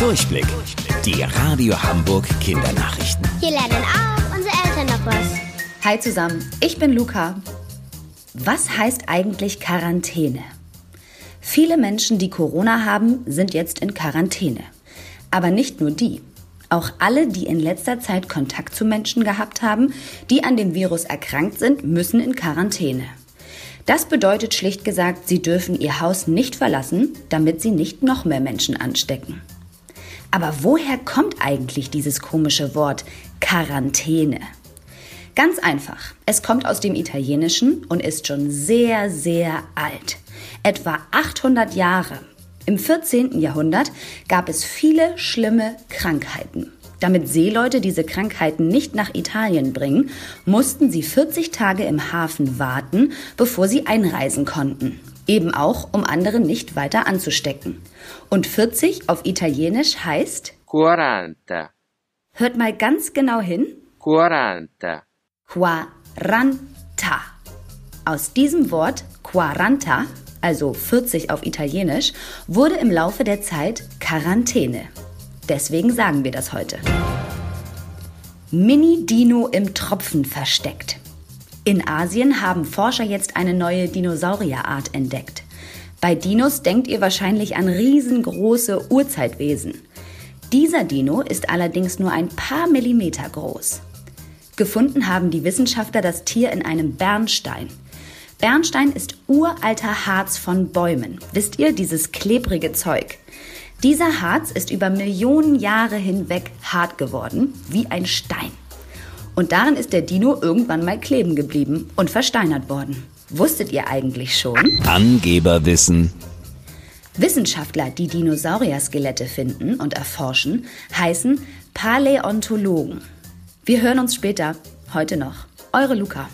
Durchblick. Die Radio Hamburg Kindernachrichten. Hier lernen auch unsere Eltern noch was. Hi zusammen, ich bin Luca. Was heißt eigentlich Quarantäne? Viele Menschen, die Corona haben, sind jetzt in Quarantäne. Aber nicht nur die. Auch alle, die in letzter Zeit Kontakt zu Menschen gehabt haben, die an dem Virus erkrankt sind, müssen in Quarantäne. Das bedeutet schlicht gesagt, sie dürfen ihr Haus nicht verlassen, damit sie nicht noch mehr Menschen anstecken. Aber woher kommt eigentlich dieses komische Wort Quarantäne? Ganz einfach. Es kommt aus dem Italienischen und ist schon sehr, sehr alt. Etwa 800 Jahre. Im 14. Jahrhundert gab es viele schlimme Krankheiten. Damit Seeleute diese Krankheiten nicht nach Italien bringen, mussten sie 40 Tage im Hafen warten, bevor sie einreisen konnten. Eben auch, um andere nicht weiter anzustecken. Und 40 auf Italienisch heißt 40. Hört mal ganz genau hin. 40. Quaranta. Aus diesem Wort quaranta, also 40 auf Italienisch, wurde im Laufe der Zeit Quarantäne. Deswegen sagen wir das heute. Mini-Dino im Tropfen versteckt. In Asien haben Forscher jetzt eine neue Dinosaurierart entdeckt. Bei Dinos denkt ihr wahrscheinlich an riesengroße Urzeitwesen. Dieser Dino ist allerdings nur ein paar Millimeter groß. Gefunden haben die Wissenschaftler das Tier in einem Bernstein. Bernstein ist uralter Harz von Bäumen. Wisst ihr, dieses klebrige Zeug. Dieser Harz ist über Millionen Jahre hinweg hart geworden, wie ein Stein. Und darin ist der Dino irgendwann mal kleben geblieben und versteinert worden. Wusstet ihr eigentlich schon? Angeberwissen. Wissenschaftler, die Dinosaurier-Skelette finden und erforschen, heißen Paläontologen. Wir hören uns später. Heute noch. Eure Luca.